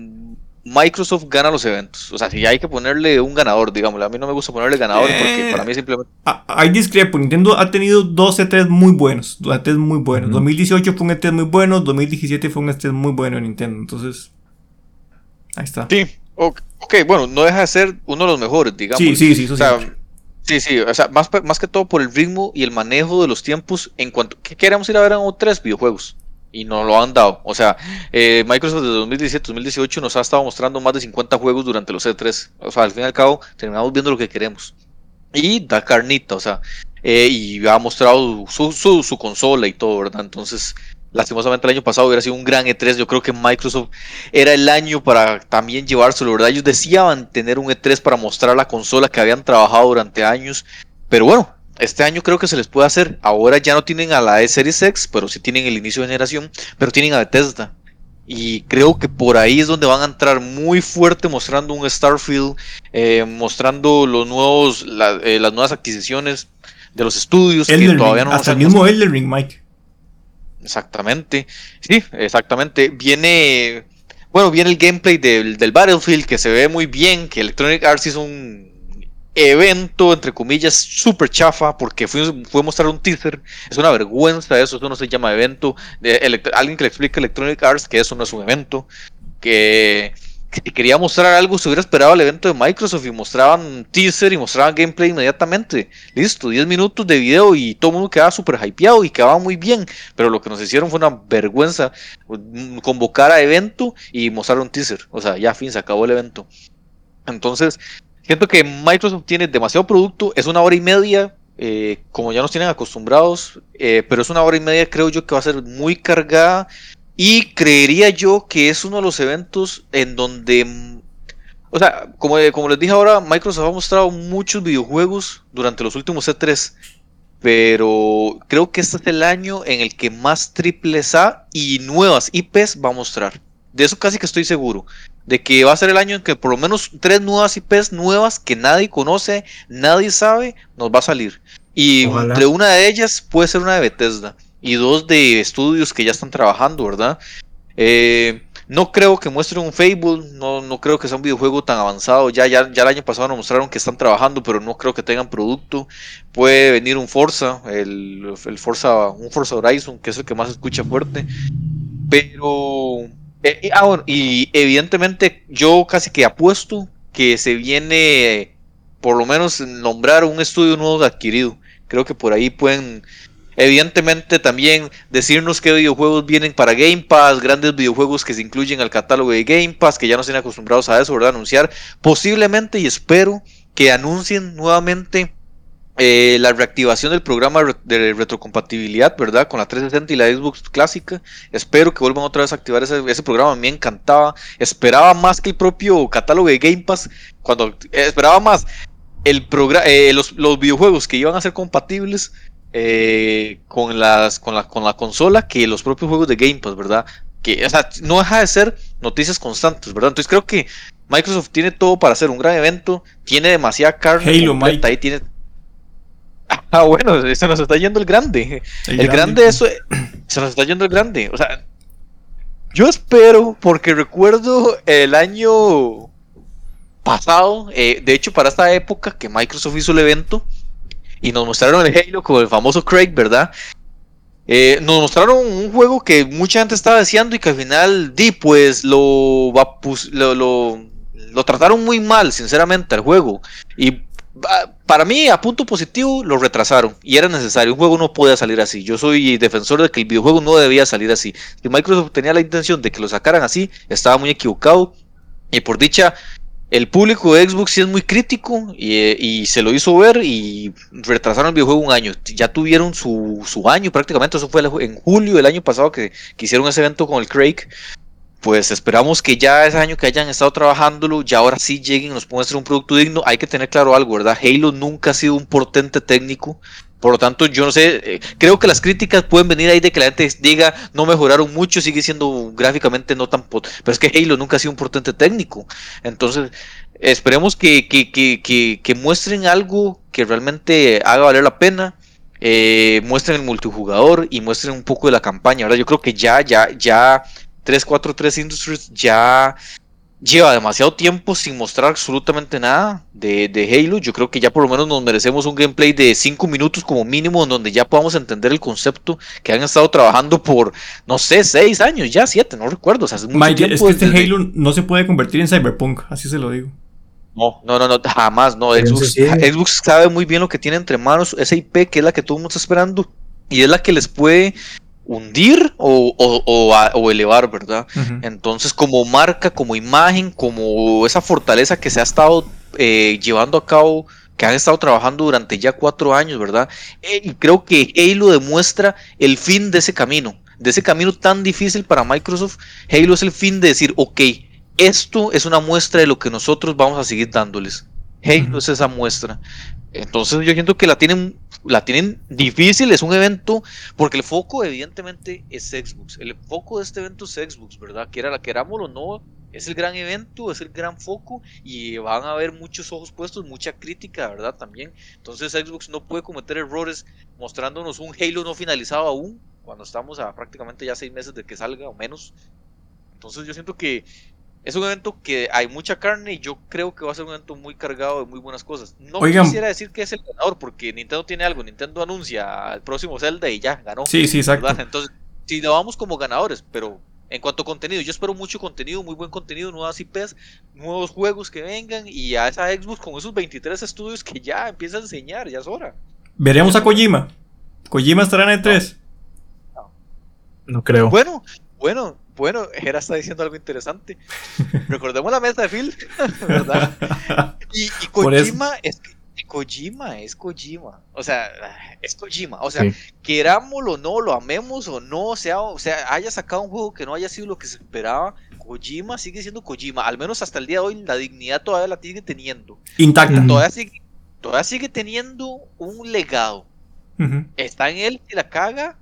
Microsoft gana los eventos. O sea, si hay que ponerle un ganador, digamos. A mí no me gusta ponerle ganador porque para mí simplemente. Hay discrepo. Nintendo ha tenido dos E3 muy buenos. Dos E3 muy buenos. 2018 fue un E3 muy bueno. 2017 fue un E3 muy bueno en Nintendo. Entonces. Ahí está. Sí. Ok, bueno, no deja de ser uno de los mejores, digamos. Sí, sí, sí. o sea, sí, sí. O sea, más, más que todo por el ritmo y el manejo de los tiempos en cuanto. ¿Qué queremos ir a ver en otros videojuegos? Y nos lo han dado. O sea, eh, Microsoft desde 2017-2018 nos ha estado mostrando más de 50 juegos durante los E3. O sea, al fin y al cabo, terminamos viendo lo que queremos. Y da carnita, o sea, eh, y ha mostrado su, su, consola y todo, ¿verdad? Entonces, lastimosamente el año pasado hubiera sido un gran E3. Yo creo que Microsoft era el año para también llevárselo, ¿verdad? Ellos decían tener un E3 para mostrar la consola que habían trabajado durante años. Pero bueno, este año creo que se les puede hacer. Ahora ya no tienen a la E Series X, pero sí tienen el inicio de generación, pero tienen a Bethesda. Y creo que por ahí es donde van a entrar muy fuerte mostrando un Starfield, eh, mostrando los nuevos, eh, las nuevas adquisiciones de los estudios que todavía no Hasta el mismo Elden Ring, Mike. Exactamente. Sí, exactamente. Viene. Bueno, viene el gameplay del, del Battlefield que se ve muy bien, que Electronic Arts hizo un evento, entre comillas, súper chafa, porque fue, fue mostrar un teaser. Es una vergüenza eso, eso no se llama evento. alguien que le explique Electronic Arts que eso no es un evento. Que, quería mostrar algo, se hubiera esperado el evento de Microsoft y mostraban teaser y mostraban gameplay inmediatamente. Listo, 10 minutos de video y todo el mundo quedaba súper hypeado y quedaba muy bien. Pero lo que nos hicieron fue una vergüenza mm, convocar a evento y mostrar un teaser. O sea, ya fin, se acabó el evento. Entonces, Siento que Microsoft tiene demasiado producto, es una hora y media, eh, como ya nos tienen acostumbrados, eh, pero es una hora y media creo yo que va a ser muy cargada y creería yo que es uno de los eventos en donde, mm, o sea, como, como les dije ahora, Microsoft ha mostrado muchos videojuegos durante los últimos E3, pero creo que este es el año en el que más triples A y nuevas IPs va a mostrar. De eso casi que estoy seguro de que va a ser el año en que por lo menos tres nuevas IPs nuevas que nadie conoce, nadie sabe, nos va a salir. Y entre una de ellas puede ser una de Bethesda y dos de estudios que ya están trabajando, ¿verdad? Eh, no creo que muestren un Fable, no, no creo que sea un videojuego tan avanzado. Ya, ya, ya el año pasado nos mostraron que están trabajando, pero no creo que tengan producto. Puede venir un Forza, el, el Forza, un Forza Horizon, que es el que más escucha fuerte. Pero eh, ah, y evidentemente yo casi que apuesto que se viene por lo menos nombrar un estudio nuevo adquirido. Creo que por ahí pueden, evidentemente también decirnos qué videojuegos vienen para Game Pass, grandes videojuegos que se incluyen al catálogo de Game Pass, que ya no estén acostumbrados a eso, ¿verdad? Anunciar posiblemente y espero que anuncien nuevamente eh, la reactivación del programa de retrocompatibilidad, ¿verdad? Con la 360 y la Xbox clásica. Espero que vuelvan otra vez a activar ese, ese programa. Me encantaba. Esperaba más que el propio catálogo de Game Pass. Cuando eh, esperaba más el eh, los, los, videojuegos que iban a ser compatibles con, las, con, la, con la consola que los propios juegos de Game Pass, ¿verdad? Que, o sea, no deja de ser noticias constantes, ¿verdad? Entonces creo que Microsoft tiene todo para hacer un gran evento. Tiene demasiada carne. Halo, Mike. Ahí tiene Ah, bueno, se nos está yendo el grande. El, grande, eso, se nos está yendo el grande. O sea, yo espero, porque recuerdo el año pasado, eh, de hecho para esta época que Microsoft hizo el evento y nos mostraron el Halo con el famoso Craig, ¿verdad? Eh, nos mostraron un juego que mucha gente estaba deseando y que al final, di, pues lo, lo, lo, lo trataron muy mal, sinceramente, al juego. Y para mí, a punto positivo, lo retrasaron y era necesario. Un juego no podía salir así. Yo soy defensor de que el videojuego no debía salir así. Si Microsoft tenía la intención de que lo sacaran así, estaba muy equivocado. Y por dicha, el público de Xbox sí es muy crítico y, se lo hizo ver y retrasaron el videojuego un año. Ya tuvieron su, año prácticamente. Eso fue en julio del año pasado que, que hicieron ese evento con el Craig pues esperamos que ya ese año que hayan estado trabajándolo, ya ahora sí lleguen y nos muestren un producto digno. Hay que tener claro algo, ¿verdad? Halo nunca ha sido un portente técnico. Por lo tanto, yo no sé, eh, creo que las críticas pueden venir ahí de que la gente diga no mejoraron mucho, sigue siendo gráficamente no tan pot pero es que Halo nunca ha sido un potente técnico. Entonces, esperemos que, que, que, que muestren algo que realmente haga valer la pena. Eh, muestren el multijugador y muestren un poco de la campaña. Ahora yo creo que ya, ya, ya 343 Industries ya lleva demasiado tiempo sin mostrar absolutamente nada de, de, Halo. Yo creo que ya por lo menos nos merecemos un gameplay de 5 minutos como mínimo, en donde ya podamos entender el concepto que han estado trabajando por, no sé, 6 años, ya 7, no recuerdo. O sea, es, que este Halo no se puede convertir en Cyberpunk, así se lo digo. No, no, no, no jamás, no. Xbox, Xbox sabe muy bien lo que tiene entre manos, esa IP que es la que todo el mundo está esperando y es la que les puede hundir o, o, elevar, ¿verdad? Entonces, como marca, como imagen, como esa fortaleza que se ha estado eh, llevando a cabo, que han estado trabajando durante ya cuatro años, ¿verdad? Eh, y creo que Halo demuestra el fin de ese camino, de ese camino tan difícil para Microsoft. Halo es el fin de decir, ok, esto es una muestra de lo que nosotros vamos a seguir dándoles. Halo es esa muestra. Entonces yo siento que la tienen, la tienen difícil, es un evento, porque el foco evidentemente es Xbox. El foco de este evento es Xbox, ¿verdad? Que era la querámoslo o no, es el gran evento, es el gran foco y van a haber muchos ojos puestos, mucha crítica, ¿verdad? También. Entonces Xbox no puede cometer errores mostrándonos un Halo no finalizado aún, cuando estamos a prácticamente ya seis meses de que salga o menos. Entonces yo siento que es un evento que hay mucha carne y yo creo que va a ser un evento muy cargado de muy buenas cosas. No quisiera decir que es el ganador porque Nintendo tiene algo, Nintendo anuncia el próximo Zelda y ya ganó. Sí, sí, exacto. Entonces, si lo vamos como ganadores, pero en cuanto a contenido, yo espero mucho contenido, muy buen contenido, nuevas IPs, nuevos juegos que vengan y a esa Xbox con esos 23 estudios que ya empieza a enseñar, ya es hora. Veremos a Kojima. Kojima estará en E3. No, no creo. Bueno, bueno, bueno, Hera está diciendo algo interesante. Recordemos la mesa de Phil, ¿verdad? Y, Kojima es Kojima es Kojima. O sea, es Kojima. O sea, querámoslo o no, lo amemos o no, sea, o sea, haya sacado un juego que no haya sido lo que se esperaba, Kojima sigue siendo Kojima. Al menos hasta el día de hoy, la dignidad todavía la sigue teniendo. Intacta. Todavía sigue, todavía sigue teniendo un legado. Está en él y la caga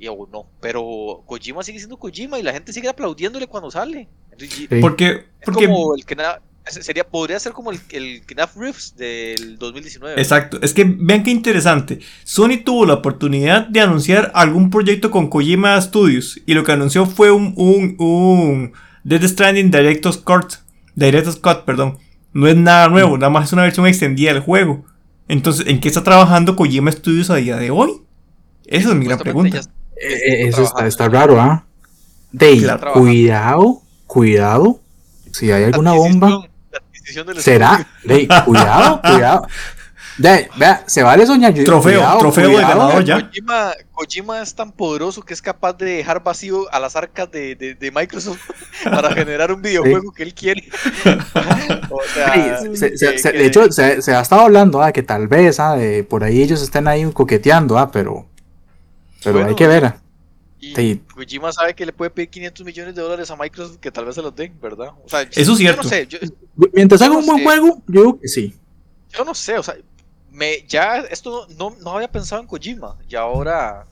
y o no. Pero Kojima sigue siendo Kojima y la gente sigue aplaudiéndole cuando sale. Porque, porque... como el que sería podría ser como el, el Knaf Riffs del 2019. Exacto, es que vean qué interesante. Sony tuvo la oportunidad de anunciar algún proyecto con Kojima Studios y lo que anunció fue un un, un Dead Stranding Director's Cut, Director's Cut, perdón. No es nada nuevo, nada más es una versión extendida del juego. Entonces, ¿en qué está trabajando Kojima Studios a día de hoy? Esa es mi gran pregunta. Eh, eso está, está, raro, ¿ah? cuidado, cuidado. Si hay alguna bomba. ¿Será? De, cuidado, cuidado. De, vea, se vale soñar. Trofeo, trofeo de ganador ya. Kojima, Kojima, es tan poderoso que es capaz de dejar vacío a las arcas de, de, de Microsoft para generar un videojuego que él quiere. o sea, de hecho, se, se, ha estado hablando ah, que tal vez ah, de, por ahí ellos estén ahí coqueteando, ah, pero pero hay que ver. Y Kojima sabe que le puede pedir 500 millones de dólares a Microsoft que tal vez se los den, ¿verdad? O sea, Eso es cierto. no sé, Mientras haga un buen juego, yo creo que sí. Yo no sé, o sea, me, ya esto no, no había pensado en Kojima y ahora,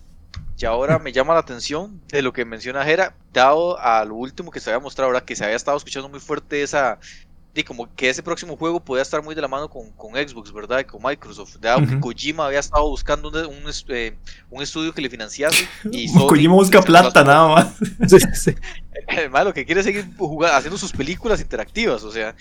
y ahora me llama la atención de lo que menciona Jera, dado a lo último que se había mostrado, ahora que se había estado escuchando muy fuerte esa, y como que ese próximo juego podía estar muy de la mano con, con Xbox, ¿verdad? Y con Microsoft. De que Kojima había estado buscando un, un, eh, un, estudio que le financiase. Y Kojima busca plata nada más. Malo que quiere seguir jugando, haciendo sus películas interactivas, o sea.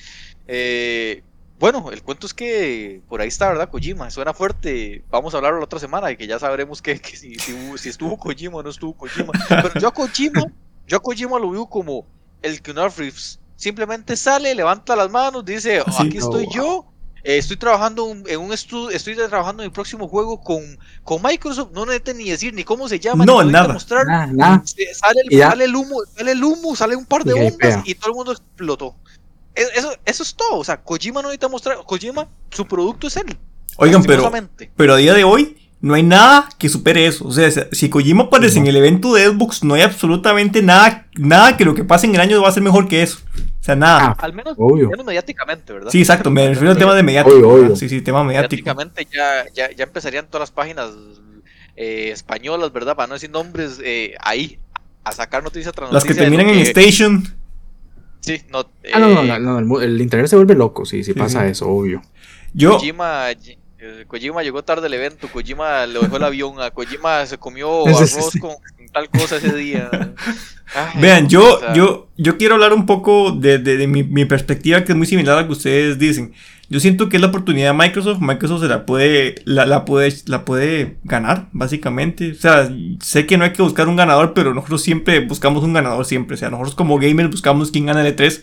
Eh, bueno, el cuento es que por ahí está, ¿verdad? Kojima, suena fuerte. Vamos a hablarlo la otra semana y que ya sabremos que, si, si, estuvo Kojima o no estuvo Kojima. Pero yo a Kojima, yo a Kojima lo veo como el que Reeves simplemente sale, levanta las manos, dice, aquí estoy yo, eh, estoy trabajando en un estudio, estoy trabajando en el próximo juego con, con Microsoft, no necesito ni decir ni cómo se llama, no, ni nada. mostrar, Sale, el, sale, el, humo, sale el humo, sale un par de bombas y todo el mundo explotó. E, eso, eso es todo, o sea, Kojima no necesita mostrar, Kojima, su producto es él. Oigan, pero, pero a día de hoy no hay nada que supere eso. O sea, si Kojima aparece en el evento de Xbox, no hay absolutamente nada, nada que lo que pase en el año va a ser mejor que eso. sea, nada. Ah, Al menos, Obvio. al menos mediáticamente, ¿verdad? Sí, exacto, me refiero al tema de mediático. Obvio, obvio. ¿verdad? Sí, sí, tema mediático. Mediáticamente ya, ya, ya empezarían todas las páginas eh, españolas, ¿verdad? Para no decir nombres, eh, ahí, a sacar noticia tras Las que terminan en que- Station. Sí, no, Ah, no, no, eh, no, no, el, internet se vuelve loco, sí, sí, Sí, pasa sí. eso, obvio. Yo, Kojima, Kojima llegó tarde al evento, Kojima le dejó el avión, a Kojima se comió sí, arroz sí. con tal cosa ese día. Ay, Vean, yo, yo, yo quiero hablar un poco de, de- de mi, mi perspectiva que es muy similar a la que ustedes dicen. Yo siento que es la oportunidad de Microsoft. Microsoft se la puede, la, la puede, la puede ganar, básicamente. O sea, sé que no hay que buscar un ganador, pero nosotros siempre buscamos un ganador, siempre. O sea, nosotros como gamers buscamos quién gana el E3.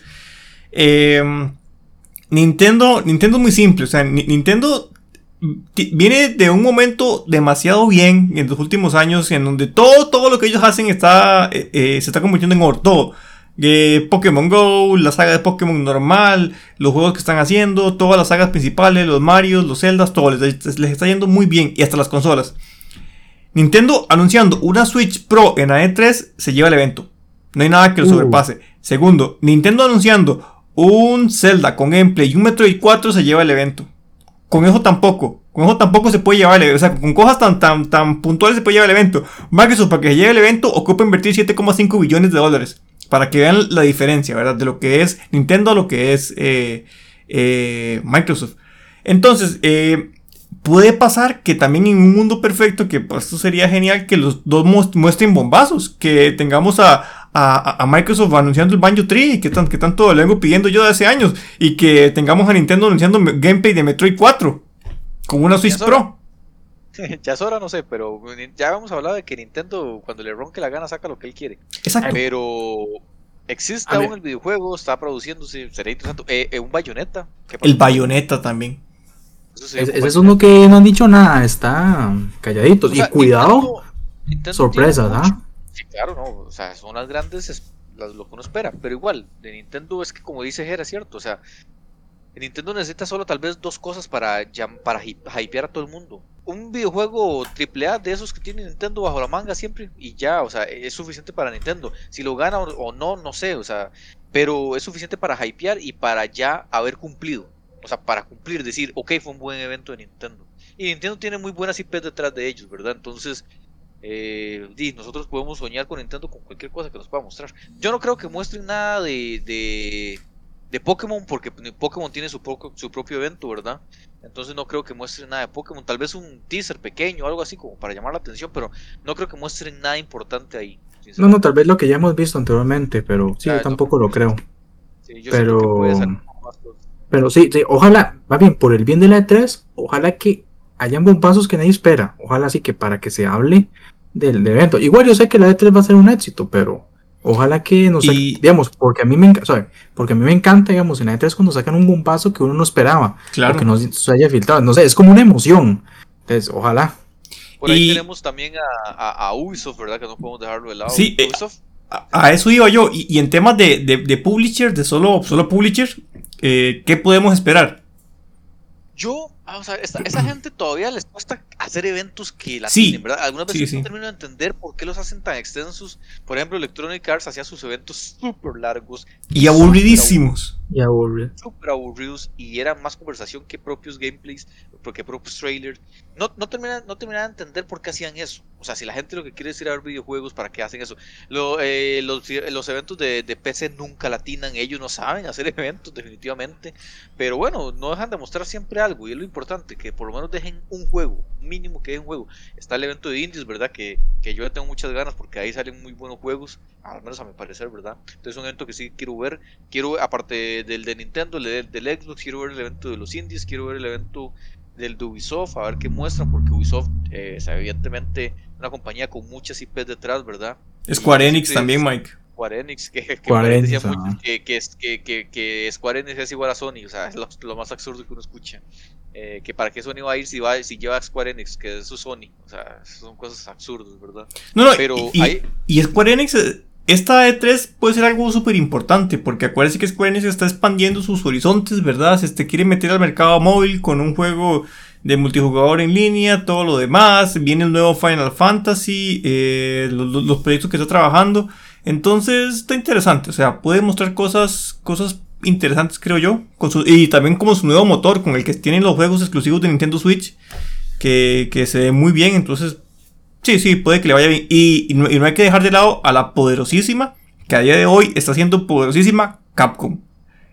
Eh, Nintendo, Nintendo es muy simple. O sea, Ni- Nintendo viene de un momento demasiado bien en los últimos años en donde todo, todo lo que ellos hacen está, eh, eh, se está convirtiendo en oro. Todo. Eh, Pokémon Go, la saga de Pokémon normal, los juegos que están haciendo, todas las sagas principales, los Mario, los Zeldas, todo les, les está yendo muy bien y hasta las consolas. Nintendo anunciando una Switch Pro en la E3 se lleva el evento. No hay nada que lo Uh. sobrepase. Segundo, Nintendo anunciando un Zelda con gameplay y un Metroid 4 se lleva el evento. Con eso tampoco. Con eso tampoco se puede llevar el evento. O sea, con cosas tan, tan, tan puntuales se puede llevar el evento. Microsoft, para que se lleve el evento, ocupa invertir 7,5 billones de dólares. Para que vean la diferencia, ¿verdad? De lo que es Nintendo a lo que es eh, eh, Microsoft. Entonces, eh, puede pasar que también en un mundo perfecto, que pues, esto sería genial, que los dos mu- muestren bombazos. Que tengamos a, a, a Microsoft anunciando el Banjo Tree, que, tan, que tanto le vengo pidiendo yo de hace años. Y que tengamos a Nintendo anunciando me- gameplay de Metroid 4. Con una Switch Pro. ya es hora, no sé, pero ya hemos hablado de que Nintendo, cuando le ronque la gana, saca lo que él quiere. Exacto. Pero existe A aún ver. el videojuego, está produciéndose, sería interesante. Eh, eh, un bayoneta. El Bayonetta también. Ese es uno que no han dicho nada, está calladitos. y cuidado, sorpresas, ¿ah? Sí, claro, no, o sea, son las grandes, es- las- lo que uno espera, pero igual, de Nintendo es que como dice Jera, cierto, o sea, Nintendo necesita solo tal vez dos cosas para, para hy- hypear a todo el mundo. Un videojuego AAA de esos que tiene Nintendo bajo la manga siempre y ya, o sea, es suficiente para Nintendo. Si lo gana o no, no sé, o sea, pero es suficiente para hypear y para ya haber cumplido. O sea, para cumplir, decir, ok, fue un buen evento de Nintendo. Y Nintendo tiene muy buenas IPs detrás de ellos, ¿verdad? Entonces, eh, nosotros podemos soñar con Nintendo con cualquier cosa que nos pueda mostrar. Yo no creo que muestren nada de, de, de Pokémon porque Pokémon tiene su, poco- su propio evento, ¿verdad? Entonces no creo que muestren nada de Pokémon. Tal vez un teaser pequeño o algo así como para llamar la atención, pero no creo que muestren nada importante ahí. No, no, tal vez lo que ya hemos visto anteriormente, pero sí, Ah, yo eso- tampoco lo creo. Sí, yo pero- siento que puede ser más. Pero sí, sí, ojalá, más bien, por el bien de la E3, ojalá que hayan bombazos que nadie espera. Ojalá sí que para que se hable del, del evento. Igual yo sé que la E3 va a ser un éxito, pero ojalá que no sé, Y- digamos, porque a mí me encanta, porque a mí me encanta, digamos, en la E3 cuando sacan un bombazo que uno no esperaba, Claro. o que no se haya filtrado. No sé, es como una emoción. Entonces, ojalá. Por ahí Y- tenemos también a, a- a Ubisoft, ¿verdad? Que no podemos dejarlo de lado. Sí, eh, Ubisoft, A, a eso iba yo. Y, y en temas de, de, de publisher, de solo, solo publisher, eh, ¿qué podemos esperar? Yo, vamos a ver, esta- esa gente todavía les cuesta hacer eventos que la Sí, tienen, ¿verdad? Algunas sí, veces sí. no termino de entender por qué los hacen tan extensos. Por ejemplo, Electronic Arts hacía sus eventos súper largos, Y aburridísimos. Ya aburrido. súper aburridos y eran más conversación que propios gameplays, porque propios trailers. No, no, termina, no terminaba de entender por qué hacían eso. O sea, si la gente lo que quiere es ir a ver videojuegos, ¿para qué hacen eso? Lo, eh, los, los eventos de, de PC nunca latinan, ellos no saben hacer eventos definitivamente. Pero bueno, no dejan de mostrar siempre algo y es lo importante, que por lo menos dejen un juego, mínimo que dejen un juego. Está el evento de Indies, ¿verdad? Que, que yo ya tengo muchas ganas porque ahí salen muy buenos juegos, al menos a mi parecer, ¿verdad? Entonces es un evento que sí quiero ver. Quiero, aparte del de Nintendo, el de- del Xbox, quiero ver el evento de los Indies, quiero ver el evento del de Ubisoft, a ver qué muestran, porque Ubisoft eh, es evidentemente una compañía con muchas IPs detrás, ¿verdad? Square Enix también, Mike. Square Enix, que, que Square por ahí Enix, decía ajá. mucho que, que, es- que, que, que Square Enix es igual a Sony, o sea, es lo, lo más absurdo que uno escucha. Eh, que para qué Sony va a ir si, va, si lleva Square Enix, que es su Sony, o sea, son cosas absurdas, ¿verdad? No, no, Pero y, y- ahí- y Square Enix, eh, esta E3 puede ser algo súper importante, porque acuérdense que Square Enix está expandiendo sus horizontes, ¿verdad? Se este, quiere meter al mercado móvil con un juego de multijugador en línea, todo lo demás. Viene el nuevo Final Fantasy, eh, los, los- los proyectos que está trabajando. Entonces está interesante, o sea, puede mostrar cosas, cosas interesantes creo yo. Y también como su nuevo motor con el que tienen los juegos exclusivos de Nintendo Switch, que, que se ve muy bien, entonces sí, sí, puede que le vaya bien. Y, no, y no hay que dejar de lado a la poderosísima, que a día de hoy está siendo poderosísima Capcom.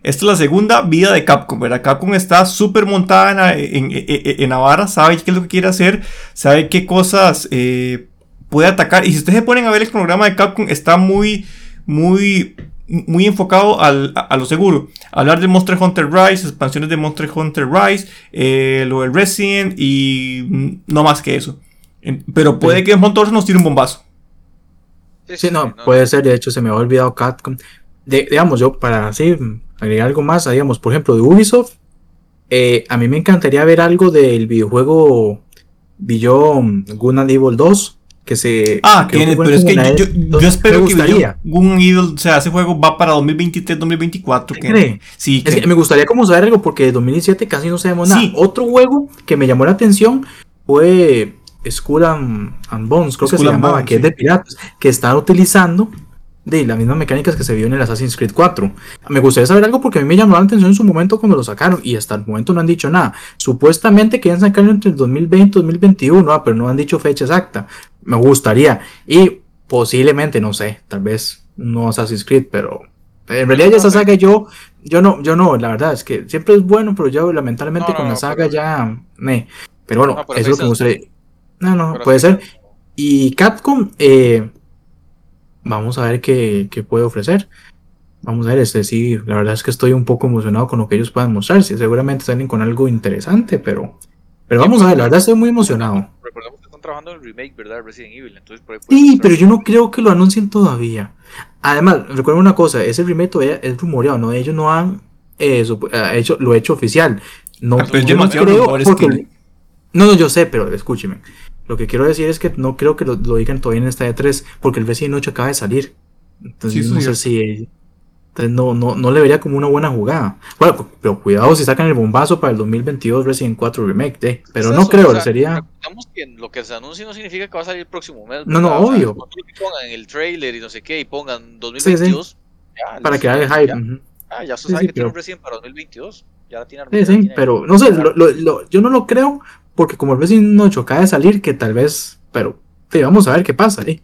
Esta es la segunda vida de Capcom, ¿verdad? Capcom está súper montada en, en, en, Navarra, sabe qué es lo que quiere hacer, sabe qué cosas eh, puede atacar. Y si ustedes se ponen a ver el programa de Capcom, está muy, muy, muy enfocado al, a, a, lo seguro. Hablar de Monster Hunter Rise, expansiones de Monster Hunter Rise, eh, lo del Resident y no más que eso. Pero puede sí. que Montor nos tire un bombazo. Sí, no, puede ser. De hecho, se me ha olvidado Capcom. De, digamos, yo para así agregar algo más, digamos, por ejemplo, de Ubisoft, eh, a mí me encantaría ver algo del videojuego Beyond Good and Evil 2. Que se. Ah, que pero es que yo, yo, yo, espero que o sea, ese juego va para 2023-2024. ¿Qué cree? Sí, es que me gustaría como saber algo porque de 2017 casi no sabemos nada. Sí. Otro juego que me llamó la atención fue Skull and, and Bones, creo que se llamaba, Bones, que sí. es de piratas, que están utilizando de las mismas mecánicas que se vio en el Assassin's Creed 4. Me gustaría saber algo porque a mí me llamó la atención en su momento cuando lo sacaron y hasta el momento no han dicho nada. Supuestamente querían sacarlo entre el 2020 y 2021, ah, pero no han dicho fecha exacta. Me gustaría y posiblemente, no sé, tal vez no Assassin's Creed, pero en realidad ya esa saga yo, yo no, yo no, la verdad es que siempre es bueno, pero yo lamentablemente no, con no, la saga pero... ya, me. Pero bueno, pero eso es lo que me gustaría. No, no, puede ser. Y Capcom, eh, vamos a ver qué, qué, puede ofrecer. Vamos a ver, este sí, la verdad es que estoy un poco emocionado con lo que ellos puedan mostrar. Seguramente salen con algo interesante, pero, pero vamos a ver, la verdad estoy muy emocionado. Recordemos que están trabajando en el remake, ¿verdad? Resident Evil. Entonces por ahí sí, pero yo no creo que lo anuncien todavía. Además, recuerden una cosa, ese remake todavía es rumoreado, ¿no? Ellos no han eh, hecho, lo hecho oficial. No, ah, pero yo no creo porque... Que... No, no, yo sé, pero escúcheme. Lo que quiero decir es que no creo que lo, lo digan todavía en esta E3, porque el Resident 8 acaba de salir. Entonces sí, no sé si. Entonces no, no, no le vería como una buena jugada. Bueno, pero cuidado si sacan el bombazo para el 2022 Resident 4 Remake, ¿eh? pero es no eso, creo, o sea, sería. Que lo que se anuncia no significa que va a salir el próximo mes. No, no, o sea, obvio. que pongan el trailer y no sé qué y pongan 2022. Sí, sí. Ya, para crear el hype. Ya, uh -huh. ah, ya se sabe que pero... tiene un Resident para 2022. Ya la tiene Sí, sí, tiene pero no sé, lo, lo, lo, yo no lo creo porque como el Resident 8 acaba de salir, que tal vez pero sí, vamos a ver qué pasa. ¿eh?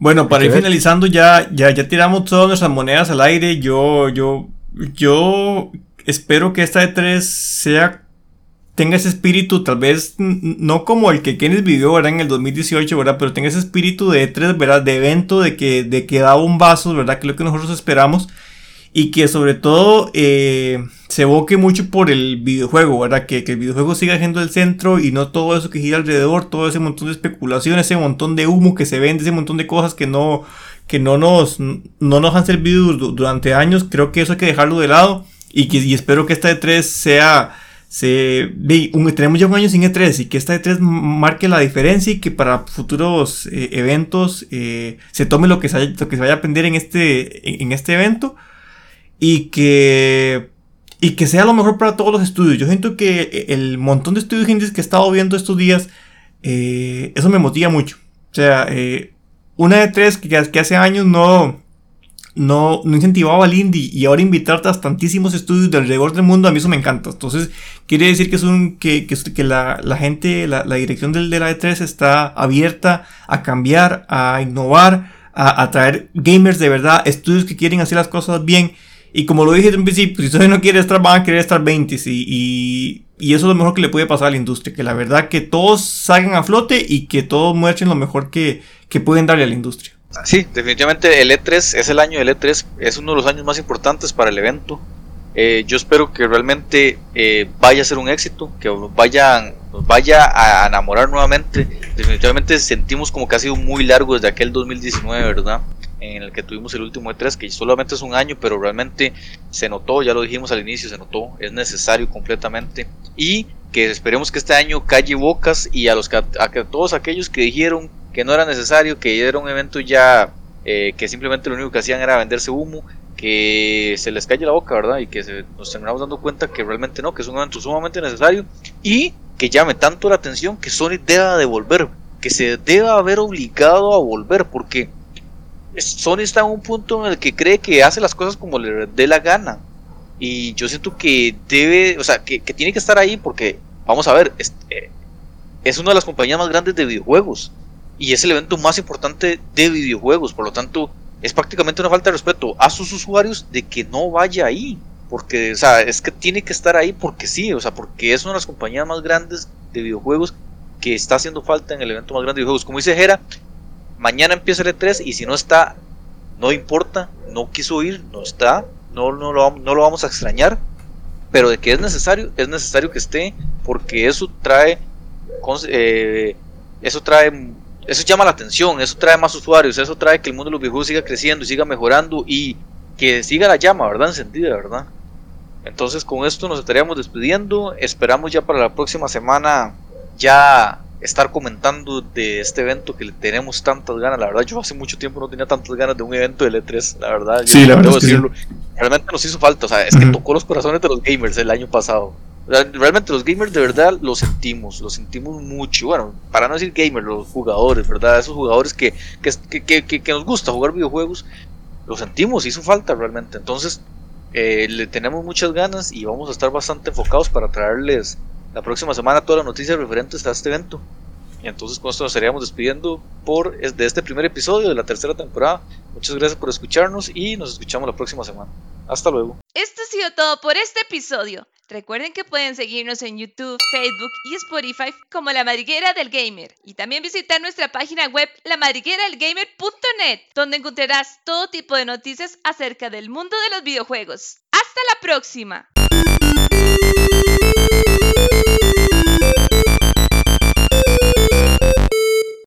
Bueno, para ir finalizando, ya, ya, ya tiramos todas nuestras monedas al aire. Yo, yo, yo espero que esta E3 sea tenga ese espíritu, tal vez no como el que Kenneth vivió ¿verdad? en el 2018, ¿verdad? pero tenga ese espíritu de E3, ¿verdad? de evento, de que, de que da bombazos, ¿verdad? que es lo que nosotros esperamos y que sobre todo eh, se evoque mucho por el videojuego, ¿verdad? Que, que, el videojuego siga siendo el centro y no todo eso que gira alrededor, todo ese montón de especulaciones, ese montón de humo que se vende, ese montón de cosas que no, que no, nos, no nos han servido durante años. Creo que eso hay que dejarlo de lado y, que, y espero que esta E3 sea... Se, un, tenemos ya un año sin E3 y que esta E3 marque la diferencia y que para futuros eh, eventos eh, se tome lo que se, haya, lo que se vaya a aprender en este, en este evento y que y que sea lo mejor para todos los estudios. Yo siento que el montón de estudios indies que he estado viendo estos días, eh, eso me motiva mucho. O sea, eh, una de tres que, que, hace años no, no, no incentivaba al indie y ahora invitarte a tantísimos estudios de alrededor del mundo, a mí eso me encanta. Entonces, quiere decir que, es que, que la, la, gente, la, la dirección del, de la E3 está abierta a cambiar, a innovar, a, a traer gamers de verdad, estudios que quieren hacer las cosas bien y como lo dije en principio, si usted no quiere estar, van a querer estar 20. Y, y, y, eso es lo mejor que le puede pasar a la industria. Que la verdad que todos salgan a flote y que todos muestren lo mejor que, que pueden darle a la industria. Sí, definitivamente el E3 es el año del E3, es uno de los años más importantes para el evento. Eh, yo espero que realmente eh, vaya a ser un éxito, que vayan, nos vaya a enamorar nuevamente. Definitivamente sentimos como que ha sido muy largo desde aquel 2019, ¿verdad? En el que tuvimos el último E3, que solamente es un año, pero realmente se notó, ya lo dijimos al inicio, se notó, es necesario completamente. Y que esperemos que este año calle bocas y a, los, a, todos aquellos que dijeron que no era necesario, que era un evento ya eh, que simplemente lo único que hacían era venderse humo, que se les calle la boca, ¿verdad? Y que nos terminamos dando cuenta que realmente no, que es un evento sumamente necesario y que llame tanto la atención que Sony deba de volver, que se deba haber obligado a volver, porque Sony está en un punto en el que cree que hace las cosas como le dé la gana. Y yo siento que debe, o sea, que, tiene que estar ahí porque, vamos a ver, es, eh, es una de las compañías más grandes de videojuegos. Y es el evento más importante de videojuegos. Por lo tanto, es prácticamente una falta de respeto a sus usuarios de que no vaya ahí. Porque, o sea, es que tiene que estar ahí porque sí, o sea, porque es una de las compañías más grandes de videojuegos que está haciendo falta en el evento más grande de videojuegos. Como dice Jera, mañana empieza el E3 y si no está, no importa, no quiso ir, no está, no, no, lo, no lo vamos a extrañar, pero de que es necesario, es necesario que esté, porque eso trae, eh, eso trae, eso llama la atención, eso trae más usuarios, eso trae que el mundo de los videojuegos siga creciendo y siga mejorando y que siga la llama, ¿verdad? Encendida, ¿verdad? Entonces con esto nos estaríamos despidiendo, esperamos ya para la próxima semana ya estar comentando de este evento que le tenemos tantas ganas. La verdad, yo hace mucho tiempo no tenía tantas ganas de un evento de L3, la verdad. Sí, la verdad. Realmente nos hizo falta, o sea, es que tocó los corazones de los gamers el año pasado. Realmente los gamers de verdad lo sentimos, lo sentimos mucho. Bueno, para no decir gamers, los jugadores, ¿verdad? Esos jugadores que, que, que, que nos gusta jugar videojuegos, lo sentimos, hizo falta realmente. Entonces, eh, le tenemos muchas ganas y vamos a estar bastante enfocados para traerles la próxima semana todas las noticias referentes a este evento. Y entonces con esto nos estaríamos despidiendo por de este primer episodio de la tercera temporada. Muchas gracias por escucharnos y nos escuchamos la próxima semana. Hasta luego. Esto ha sido todo por este episodio. Recuerden que pueden seguirnos en YouTube, Facebook y Spotify como La Madriguera del Gamer y también visitar nuestra página web lamadrigueradelgamer.net donde encontrarás todo tipo de noticias acerca del mundo de los videojuegos. ¡Hasta la próxima!